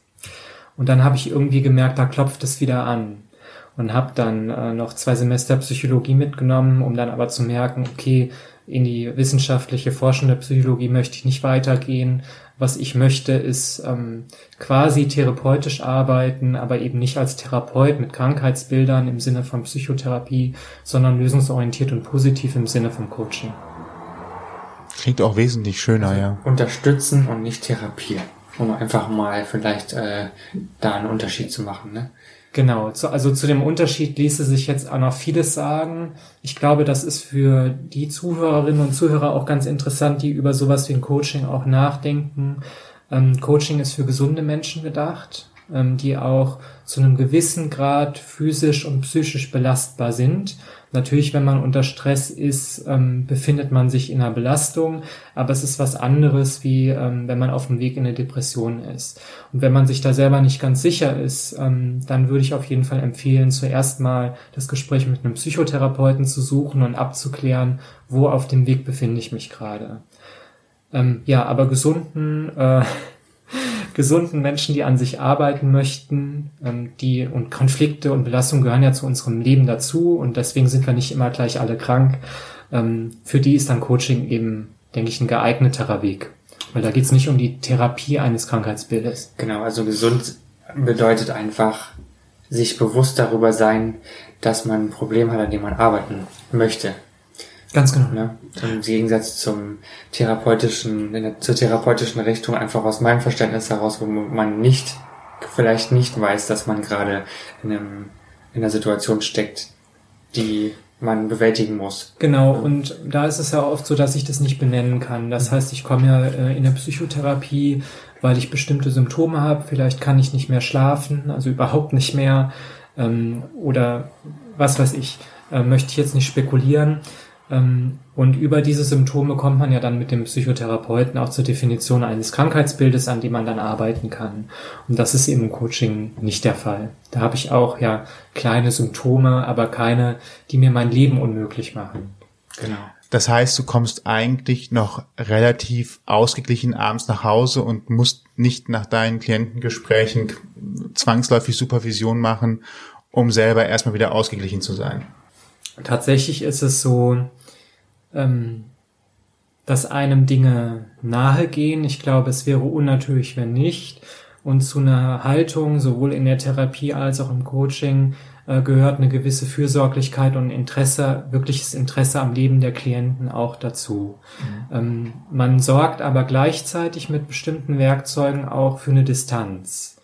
Und dann habe ich irgendwie gemerkt, da klopft es wieder an. Und habe dann äh, noch zwei Semester Psychologie mitgenommen, um dann aber zu merken, okay, in die wissenschaftliche forschende Psychologie möchte ich nicht weitergehen. Was ich möchte, ist ähm, quasi therapeutisch arbeiten, aber eben nicht als Therapeut mit Krankheitsbildern im Sinne von Psychotherapie, sondern lösungsorientiert und positiv im Sinne von Coaching. Klingt auch wesentlich schöner, ja. Unterstützen und nicht therapieren. Um einfach mal vielleicht äh, da einen Unterschied zu machen, ne? Genau, zu, also zu dem Unterschied ließe sich jetzt auch noch vieles sagen. Ich glaube, das ist für die Zuhörerinnen und Zuhörer auch ganz interessant, die über sowas wie ein Coaching auch nachdenken. Ähm, Coaching ist für gesunde Menschen gedacht, ähm, die auch zu einem gewissen Grad physisch und psychisch belastbar sind. Natürlich, wenn man unter Stress ist, ähm, befindet man sich in einer Belastung, aber es ist was anderes, wie ähm, wenn man auf dem Weg in eine Depression ist. Und wenn man sich da selber nicht ganz sicher ist, ähm, dann würde ich auf jeden Fall empfehlen, zuerst mal das Gespräch mit einem Psychotherapeuten zu suchen und abzuklären, wo auf dem Weg befinde ich mich gerade. Ähm, ja, aber gesunden, äh, gesunden Menschen, die an sich arbeiten möchten, ähm, die und Konflikte und Belastungen gehören ja zu unserem Leben dazu und deswegen sind wir nicht immer gleich alle krank. Ähm, für die ist dann Coaching eben, denke ich, ein geeigneterer Weg. Weil da geht es nicht um die Therapie eines Krankheitsbildes. Genau, also gesund bedeutet einfach sich bewusst darüber sein, dass man ein Problem hat, an dem man arbeiten möchte. Ganz genau. Ne? Im Gegensatz zum therapeutischen, in der, zur therapeutischen Richtung einfach aus meinem Verständnis heraus, wo man nicht, vielleicht nicht weiß, dass man gerade in, einem, in einer Situation steckt, die man bewältigen muss. Genau, und da ist es ja oft so, dass ich das nicht benennen kann. Das heißt, ich komme ja äh, in der Psychotherapie, weil ich bestimmte Symptome habe. Vielleicht kann ich nicht mehr schlafen, also überhaupt nicht mehr. Ähm, oder was weiß ich, äh, möchte ich jetzt nicht spekulieren. Ähm, und über diese Symptome kommt man ja dann mit dem Psychotherapeuten auch zur Definition eines Krankheitsbildes, an dem man dann arbeiten kann. Und das ist eben im Coaching nicht der Fall. Da habe ich auch ja kleine Symptome, aber keine, die mir mein Leben unmöglich machen. Genau. Das heißt, du kommst eigentlich noch relativ ausgeglichen abends nach Hause und musst nicht nach deinen Klientengesprächen zwangsläufig Supervision machen, um selber erstmal wieder ausgeglichen zu sein. Tatsächlich ist es so, ähm, dass einem Dinge nahe gehen. Ich glaube, es wäre unnatürlich, wenn nicht. Und zu einer Haltung, sowohl in der Therapie als auch im Coaching, äh, gehört eine gewisse Fürsorglichkeit und Interesse, wirkliches Interesse am Leben der Klienten auch dazu. Mhm. Ähm, man sorgt aber gleichzeitig mit bestimmten Werkzeugen auch für eine Distanz.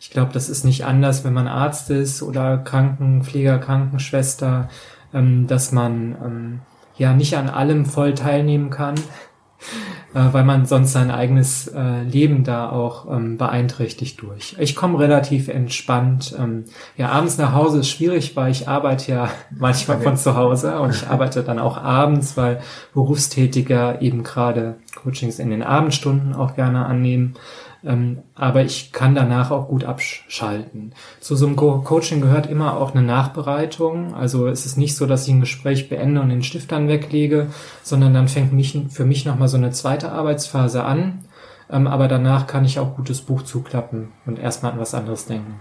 Ich glaube, das ist nicht anders, wenn man Arzt ist oder Krankenpfleger, Krankenschwester, ähm, dass man ähm, ja nicht an allem voll teilnehmen kann, äh, weil man sonst sein eigenes äh, Leben da auch ähm, beeinträchtigt durch. Ich komme relativ entspannt. Ähm, ja, abends nach Hause ist schwierig, weil ich arbeite ja manchmal von zu Hause und ich arbeite dann auch abends, weil Berufstätiger eben gerade Coachings in den Abendstunden auch gerne annehmen. Ähm, aber ich kann danach auch gut abschalten. Zu so einem Co Coaching gehört immer auch eine Nachbereitung. Also es ist nicht so, dass ich ein Gespräch beende und den Stift dann weglege, sondern dann fängt mich, für mich nochmal so eine zweite Arbeitsphase an. Ähm, aber danach kann ich auch gutes Buch zuklappen und erstmal an was anderes denken.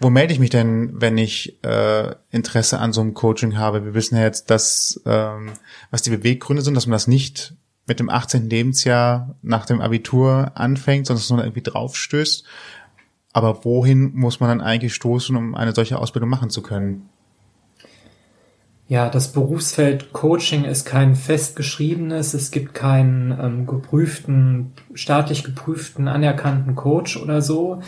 Wo melde ich mich denn, wenn ich äh, Interesse an so einem Coaching habe? Wir wissen ja jetzt, dass ähm, was die Beweggründe sind, dass man das nicht mit dem 18. Lebensjahr nach dem Abitur anfängt, sonst nur irgendwie draufstößt. Aber wohin muss man dann eigentlich stoßen, um eine solche Ausbildung machen zu können? Ja, das Berufsfeld Coaching ist kein festgeschriebenes. Es gibt keinen ähm, geprüften, staatlich geprüften, anerkannten Coach oder so.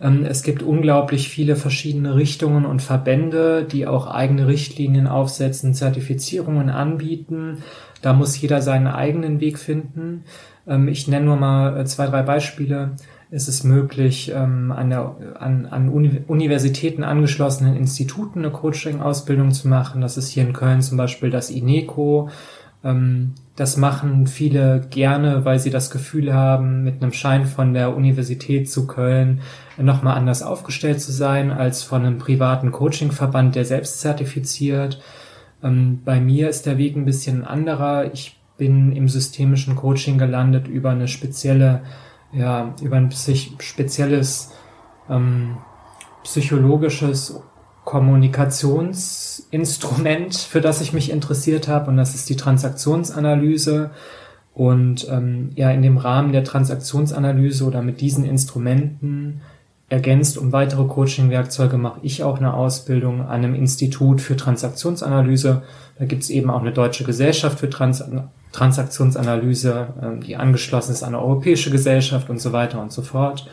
Ähm, es gibt unglaublich viele verschiedene Richtungen und Verbände, die auch eigene Richtlinien aufsetzen, Zertifizierungen anbieten. Da muss jeder seinen eigenen Weg finden. Ähm, ich nenne nur mal äh, zwei, drei Beispiele. Es ist möglich, ähm, an, der, an, an Universitäten angeschlossenen Instituten eine Coaching-Ausbildung zu machen. Das ist hier in Köln zum Beispiel das INECO. Ähm, das machen viele gerne, weil sie das Gefühl haben, mit einem Schein von der Universität zu Köln nochmal anders aufgestellt zu sein als von einem privaten Coaching-Verband, der selbst zertifiziert. Ähm, bei mir ist der Weg ein bisschen anderer. Ich bin im systemischen Coaching gelandet über eine spezielle, ja, über ein psych spezielles ähm, psychologisches Kommunikationsinstrument, für das ich mich interessiert habe, und das ist die Transaktionsanalyse. Und ähm, ja, in dem Rahmen der Transaktionsanalyse oder mit diesen Instrumenten ergänzt um weitere Coaching-Werkzeuge mache ich auch eine Ausbildung an einem Institut für Transaktionsanalyse. Da gibt es eben auch eine deutsche Gesellschaft für Trans Transaktionsanalyse, ähm, die angeschlossen ist an eine europäische Gesellschaft und so weiter und so fort.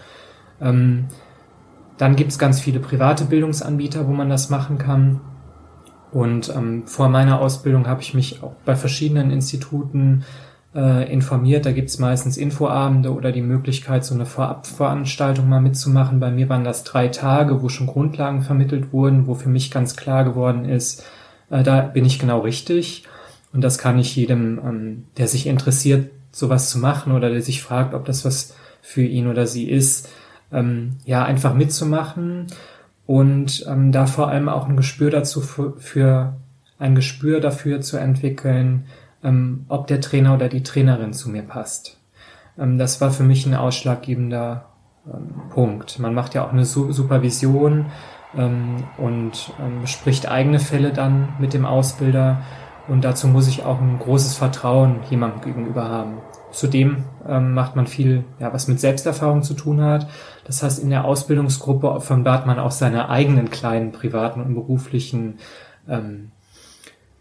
Ähm, dann gibt es ganz viele private Bildungsanbieter, wo man das machen kann. Und ähm, vor meiner Ausbildung habe ich mich auch bei verschiedenen Instituten äh, informiert. Da gibt's meistens Infoabende oder die Möglichkeit, so eine Vorabveranstaltung mal mitzumachen. Bei mir waren das drei Tage, wo schon Grundlagen vermittelt wurden, wo für mich ganz klar geworden ist, äh, da bin ich genau richtig. Und das kann ich jedem, ähm, der sich interessiert, sowas zu machen oder der sich fragt, ob das was für ihn oder sie ist, ähm, ja, einfach mitzumachen und ähm, da vor allem auch ein Gespür dazu für, für ein Gespür dafür zu entwickeln, ähm, ob der Trainer oder die Trainerin zu mir passt. Ähm, das war für mich ein ausschlaggebender ähm, Punkt. Man macht ja auch eine Su Supervision ähm, und ähm, bespricht eigene Fälle dann mit dem Ausbilder. Und dazu muss ich auch ein großes Vertrauen jemandem gegenüber haben. Zudem ähm, macht man viel, ja, was mit Selbsterfahrung zu tun hat. Das heißt, in der Ausbildungsgruppe offenbart man auch seine eigenen kleinen privaten und beruflichen ähm,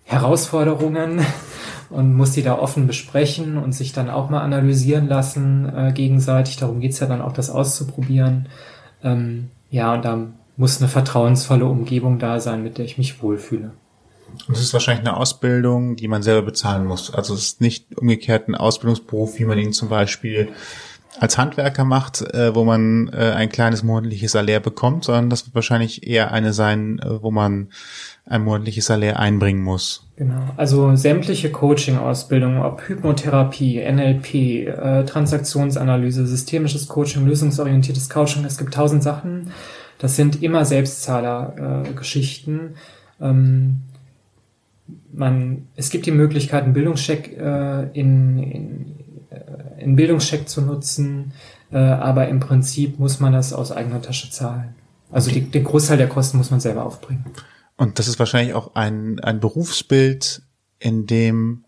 Herausforderungen und muss die da offen besprechen und sich dann auch mal analysieren lassen äh, gegenseitig. Darum geht's ja dann auch, das auszuprobieren. Ähm, ja, und da muss eine vertrauensvolle Umgebung da sein, mit der ich mich wohlfühle. Und es ist wahrscheinlich eine Ausbildung, die man selber bezahlen muss. Also es ist nicht umgekehrt ein Ausbildungsberuf, wie man ihn zum Beispiel als Handwerker macht, äh, wo man äh, ein kleines monatliches Salär bekommt, sondern das wird wahrscheinlich eher eine sein, äh, wo man ein monatliches Salär einbringen muss. Genau, also sämtliche Coaching-Ausbildungen, ob Hypnotherapie, NLP, äh, Transaktionsanalyse, systemisches Coaching, lösungsorientiertes Coaching, es gibt tausend Sachen. Das sind immer Selbstzahler-Geschichten. Äh, ähm, man, es gibt die Möglichkeit, einen Bildungscheck äh, in, in äh, in Bildungscheck zu nutzen, äh, aber im Prinzip muss man das aus eigener Tasche zahlen. Also die, den Großteil der Kosten muss man selber aufbringen. Und das ist wahrscheinlich auch ein, ein Berufsbild, in dem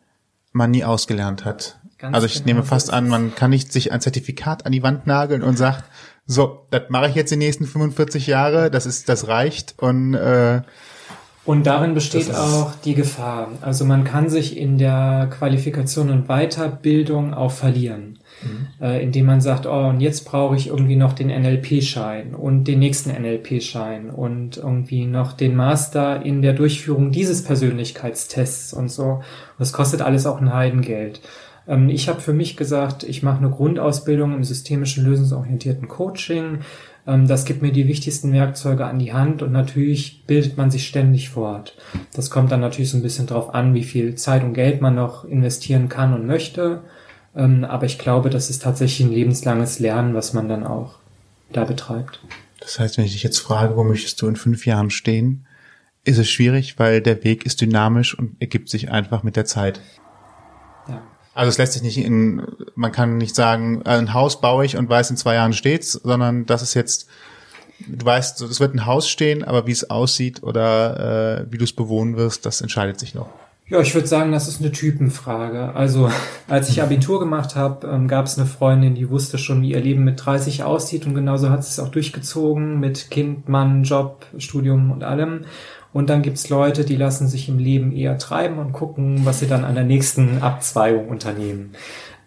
man nie ausgelernt hat. Ganz also ich genau nehme fast an, man kann nicht sich ein Zertifikat an die Wand nageln und sagt, so, das mache ich jetzt die nächsten 45 Jahre, das ist, das reicht und äh, und darin besteht auch die Gefahr. Also man kann sich in der Qualifikation und Weiterbildung auch verlieren, mhm. äh, indem man sagt, oh, und jetzt brauche ich irgendwie noch den NLP-Schein und den nächsten NLP-Schein und irgendwie noch den Master in der Durchführung dieses Persönlichkeitstests und so. Und das kostet alles auch ein Heidengeld. Ähm, ich habe für mich gesagt, ich mache eine Grundausbildung im systemischen lösungsorientierten Coaching ähm, das gibt mir die wichtigsten Werkzeuge an die Hand und natürlich bildet man sich ständig fort. Das kommt dann natürlich so ein bisschen drauf an, wie viel Zeit und Geld man noch investieren kann und möchte. Ähm, aber ich glaube, das ist tatsächlich ein lebenslanges Lernen, was man dann auch da betreibt. Das heißt, wenn ich dich jetzt frage, wo möchtest du in fünf Jahren stehen, ist es schwierig, weil der Weg ist dynamisch und ergibt sich einfach mit der Zeit. Also es lässt sich nicht in, man kann nicht sagen, ein Haus baue ich und weiß, in zwei Jahren steht's, sondern das ist jetzt, du weißt, es wird ein Haus stehen, aber wie es aussieht oder äh, wie du es bewohnen wirst, das entscheidet sich noch. Ja, ich würde sagen, das ist eine Typenfrage. Also als ich Abitur gemacht habe, ähm, gab es eine Freundin, die wusste schon, wie ihr Leben mit 30 aussieht und genauso hat sie es auch durchgezogen mit Kind, Mann, Job, Studium und allem. Und dann gibt's Leute, die lassen sich im Leben eher treiben und gucken, was sie dann an der nächsten Abzweigung unternehmen.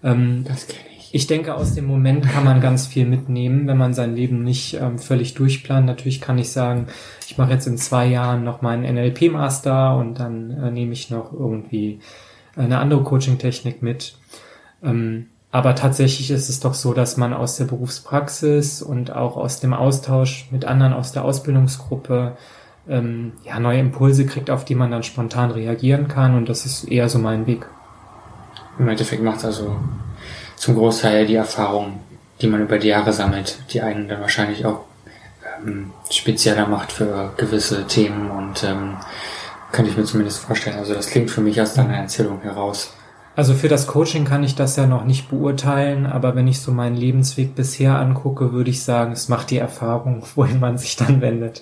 Ähm, das kenne ich. Denke, aus dem Moment kann man ganz viel mitnehmen, wenn man sein Leben nicht ähm, völlig durchplant. Natürlich kann ich sagen, ich mache jetzt in zwei Jahren noch meinen NLP-Master und dann äh, nehme ich noch irgendwie eine andere Coaching-Technik mit. Ähm, aber tatsächlich ist es doch so, dass man aus der Berufspraxis und auch aus dem Austausch mit anderen aus der Ausbildungsgruppe ähm, ja, neue Impulse kriegt, auf die man dann spontan reagieren kann. Und das ist eher so mein Weg. Im Endeffekt macht also zum Großteil die Erfahrung, die man über die Jahre sammelt, die einen dann wahrscheinlich auch ähm, spezieller macht für gewisse Themen und ähm, könnte ich mir zumindest vorstellen. Also das klingt für mich aus deiner Erzählung heraus. Also für das Coaching kann ich das ja noch nicht beurteilen, aber wenn ich so meinen Lebensweg bisher angucke, würde ich sagen, es macht die Erfahrung, wohin man sich dann wendet.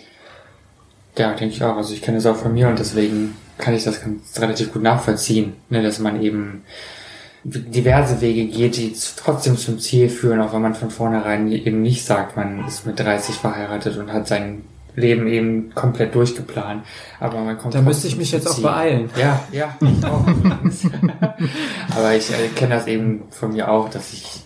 Ja, denke ich auch. Also ich kenne es auch von mir und deswegen kann ich das ganz relativ gut nachvollziehen, ne, dass man eben diverse Wege geht, die trotzdem zum Ziel führen, auch wenn man von vornherein eben nicht sagt, man ist mit 30 verheiratet und hat sein Leben eben komplett durchgeplant. Aber man kommt. Da müsste ich mich jetzt Ziel. auch beeilen. Ja, ja, ich auch. Aber ich äh, kenne das eben von mir auch, dass ich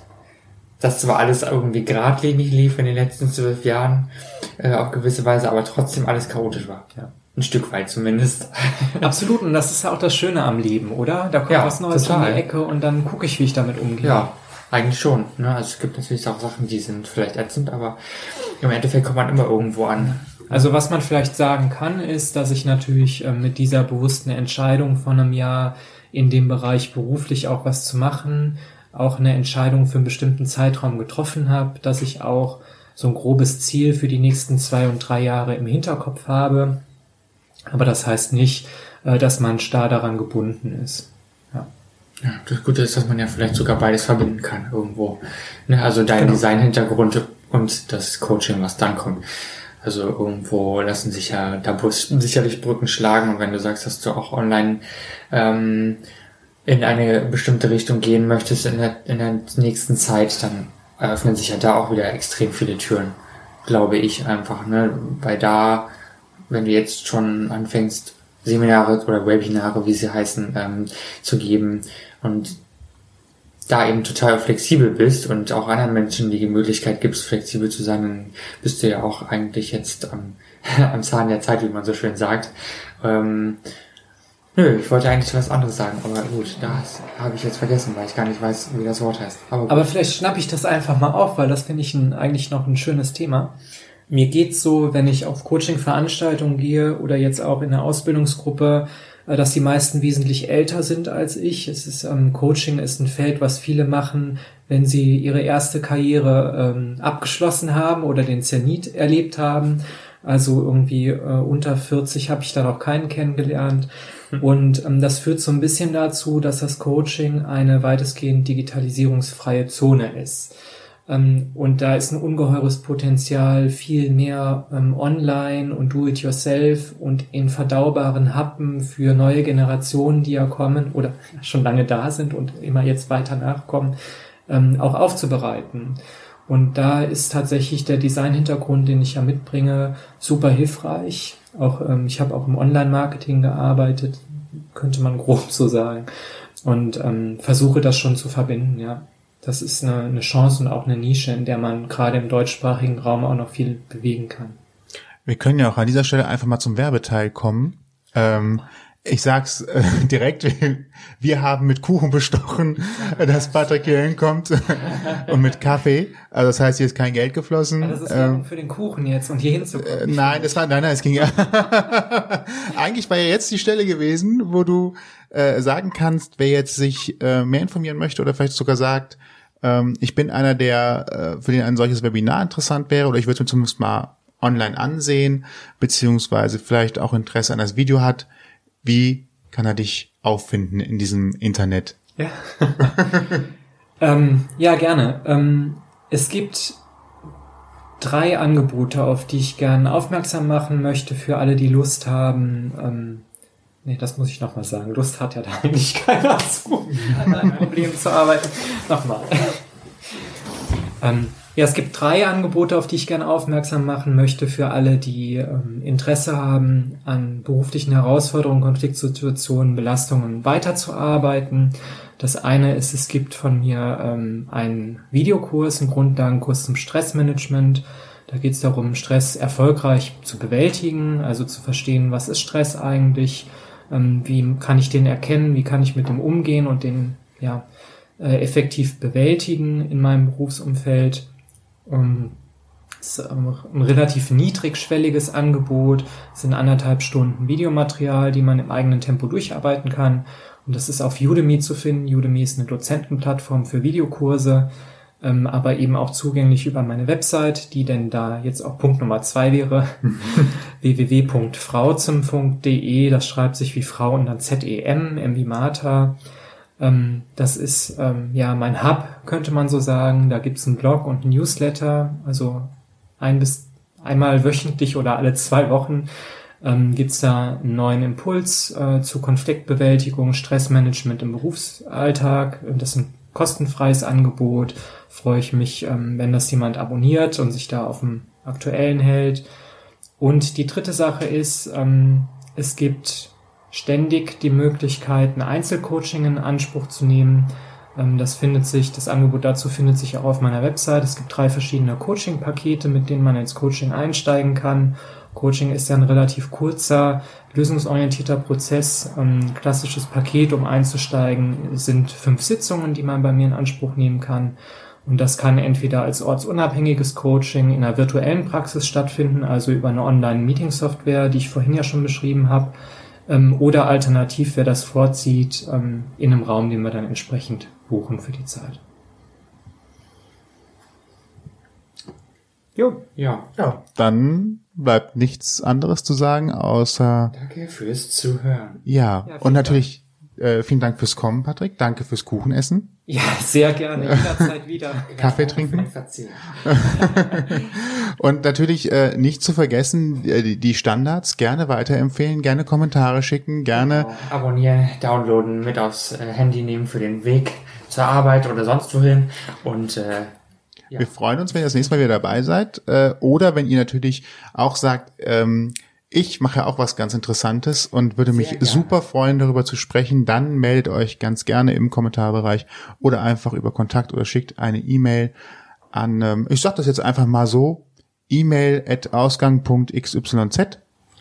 das zwar alles irgendwie geradlinig lief in den letzten zwölf Jahren, äh, auf gewisse Weise, aber trotzdem alles chaotisch war. Ja. Ein Stück weit zumindest. Absolut, und das ist ja auch das Schöne am Leben, oder? Da kommt ja, was Neues total. um die Ecke und dann gucke ich, wie ich damit umgehe. Ja, eigentlich schon. Ne? Also es gibt natürlich auch Sachen, die sind vielleicht ätzend, aber im Endeffekt kommt man immer irgendwo an. Also was man vielleicht sagen kann, ist, dass ich natürlich äh, mit dieser bewussten Entscheidung von einem Jahr in dem Bereich beruflich auch was zu machen, auch eine Entscheidung für einen bestimmten Zeitraum getroffen habe, dass ich auch so ein grobes Ziel für die nächsten zwei und drei Jahre im Hinterkopf habe. Aber das heißt nicht, äh, dass man starr daran gebunden ist. Ja. ja, das Gute ist, dass man ja vielleicht sogar beides verbinden kann irgendwo. Ne, also dein genau. Design-Hintergrund und das Coaching, was dann kommt. Also irgendwo lassen sich ja da sicherlich Brücken schlagen und wenn du sagst, dass du auch online ähm, in eine bestimmte Richtung gehen möchtest in der, in der nächsten Zeit, dann eröffnen sich ja da auch wieder extrem viele Türen, glaube ich einfach. Ne? Weil da, wenn du jetzt schon anfängst, Seminare oder Webinare, wie sie heißen, ähm, zu geben und da eben total flexibel bist und auch anderen Menschen die Möglichkeit gibst, flexibel zu sein, dann bist du ja auch eigentlich jetzt am, am Zahn der Zeit, wie man so schön sagt. Ähm, Nö, ich wollte eigentlich was anderes sagen, aber gut, das habe ich jetzt vergessen, weil ich gar nicht weiß, wie das Wort heißt. Aber, aber vielleicht schnappe ich das einfach mal auf, weil das finde ich ein, eigentlich noch ein schönes Thema. Mir geht's so, wenn ich auf Coaching-Veranstaltungen gehe oder jetzt auch in der Ausbildungsgruppe, äh, dass die meisten wesentlich älter sind als ich. Es ist ähm, Coaching ist ein Feld, was viele machen, wenn sie ihre erste Karriere ähm, abgeschlossen haben oder den Zenit erlebt haben. Also irgendwie äh, unter 40 habe ich da noch keinen kennengelernt. Und ähm, das führt so ein bisschen dazu, dass das Coaching eine weitestgehend digitalisierungsfreie Zone ist. Ähm, und da ist ein ungeheures Potenzial, viel mehr ähm, online und do-it-yourself und in verdaubaren Happen für neue Generationen, die ja kommen oder schon lange da sind und immer jetzt weiter nachkommen, ähm, auch aufzubereiten. Und da ist tatsächlich der Design-Hintergrund, den ich ja mitbringe, super hilfreich. Auch ich habe auch im Online-Marketing gearbeitet, könnte man grob so sagen. Und versuche das schon zu verbinden, ja. Das ist eine, eine Chance und auch eine Nische, in der man gerade im deutschsprachigen Raum auch noch viel bewegen kann. Wir können ja auch an dieser Stelle einfach mal zum Werbeteil kommen. Ähm, ich sag's äh, direkt, wir haben mit Kuchen bestochen, dass Patrick hier hinkommt und mit Kaffee. Also das heißt, hier ist kein Geld geflossen. Das ist ähm, für den Kuchen jetzt und hier hinzukommen. Äh, nein, das war, nein, nein, es ging ja. Eigentlich war ja jetzt die Stelle gewesen, wo du äh, sagen kannst, wer jetzt sich äh, mehr informieren möchte oder vielleicht sogar sagt, ähm, ich bin einer, der äh, für den ein solches Webinar interessant wäre oder ich würde mir zumindest mal online ansehen, beziehungsweise vielleicht auch Interesse an das Video hat wie kann er dich auffinden in diesem Internet? Ja, ähm, ja gerne. Ähm, es gibt drei Angebote, auf die ich gerne aufmerksam machen möchte für alle, die Lust haben. Ähm, nee, das muss ich nochmal sagen. Lust hat ja da eigentlich keiner zu, an einem Problem zu arbeiten. Nochmal. ähm, ja, es gibt drei Angebote, auf die ich gerne aufmerksam machen möchte für alle, die ähm, Interesse haben, an beruflichen Herausforderungen, Konfliktsituationen, Belastungen weiterzuarbeiten. Das eine ist, es gibt von mir ähm, einen Videokurs, einen Grundlagenkurs zum Stressmanagement. Da geht es darum, Stress erfolgreich zu bewältigen, also zu verstehen, was ist Stress eigentlich, ähm, wie kann ich den erkennen, wie kann ich mit dem umgehen und den ja, äh, effektiv bewältigen in meinem Berufsumfeld. Ähm, ist ein relativ niedrigschwelliges Angebot, es sind anderthalb Stunden Videomaterial, die man im eigenen Tempo durcharbeiten kann. Und das ist auf Udemy zu finden. Udemy ist eine Dozentenplattform für Videokurse, ähm, aber eben auch zugänglich über meine Website, die denn da jetzt auch Punkt Nummer zwei wäre. www.frauzem.de, das schreibt sich wie Frau und dann Z-E-M, M wie Martha. Ähm, das ist ähm, ja mein Hub, könnte man so sagen. Da gibt's einen Blog und ein Newsletter, also ein bis einmal wöchentlich oder alle zwei Wochen ähm, gibt's da einen neuen Impuls äh, zu Konfliktbewältigung, Stressmanagement im Berufsalltag. Das ein kostenfreies Angebot. Freue ich mich, ähm, wenn das jemand abonniert und sich da auf dem aktuellen hält. Und die dritte Sache ist, ähm, es gibt ständig die Möglichkeit, ein Einzelcoaching in Anspruch zu nehmen. Ähm, das findet sich, das Angebot dazu findet sich auch auf meiner Website. Es gibt drei verschiedene Coaching-Pakete, mit denen man ins Coaching einsteigen kann. Coaching ist ja ein relativ kurzer, lösungsorientierter Prozess. Ein klassisches Paket, um einzusteigen, sind fünf Sitzungen, die man bei mir in Anspruch nehmen kann. Und das kann entweder als ortsunabhängiges Coaching in einer virtuellen Praxis stattfinden, also über eine Online-Meeting-Software, die ich vorhin ja schon beschrieben habe, ähm, oder alternativ, wer das vorzieht, ähm, in einem Raum, den wir dann entsprechend buchen für die Zeit. Jo. Ja. Ja. Dann bleibt nichts anderes zu sagen, außer. Danke fürs Zuhören. Ja. ja und natürlich äh, vielen Dank fürs Kommen, Patrick. Danke fürs Kuchenessen. Ja, sehr gerne. Jederzeit wieder. Kaffee trinken. Und natürlich äh, nicht zu vergessen, äh, die Standards gerne weiterempfehlen, gerne Kommentare schicken, gerne genau. abonnieren, downloaden, mit aufs äh, Handy nehmen für den Weg zur Arbeit oder sonst wohin. Und äh, ja. wir freuen uns, wenn ihr das nächste Mal wieder dabei seid. Äh, oder wenn ihr natürlich auch sagt, ähm, ich mache auch was ganz Interessantes und würde mich super freuen, darüber zu sprechen. Dann meldet euch ganz gerne im Kommentarbereich oder einfach über Kontakt oder schickt eine E-Mail an, ähm, ich sag das jetzt einfach mal so, e-mail at ausgang.xyz.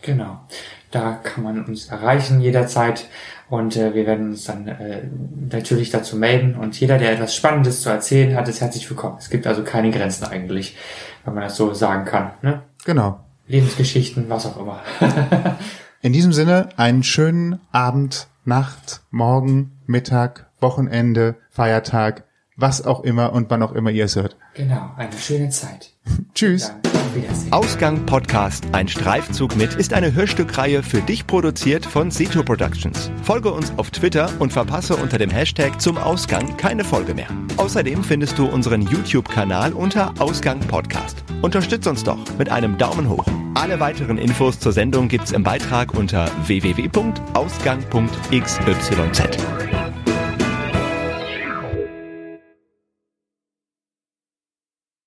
Genau. Da kann man uns erreichen jederzeit und äh, wir werden uns dann äh, natürlich dazu melden und jeder, der etwas Spannendes zu erzählen hat, ist herzlich willkommen. Es gibt also keine Grenzen eigentlich, wenn man das so sagen kann. Ne? Genau. Lebensgeschichten, was auch immer. In diesem Sinne, einen schönen Abend, Nacht, Morgen, Mittag, Wochenende, Feiertag, was auch immer und wann auch immer ihr es hört. Genau, eine schöne Zeit. Tschüss. Ausgang Podcast, ein Streifzug mit, ist eine Hörstückreihe für dich produziert von Seto Productions. Folge uns auf Twitter und verpasse unter dem Hashtag zum Ausgang keine Folge mehr. Außerdem findest du unseren YouTube-Kanal unter Ausgang Podcast. Unterstütz uns doch mit einem Daumen hoch. Alle weiteren Infos zur Sendung gibt's im Beitrag unter www.ausgang.xyz.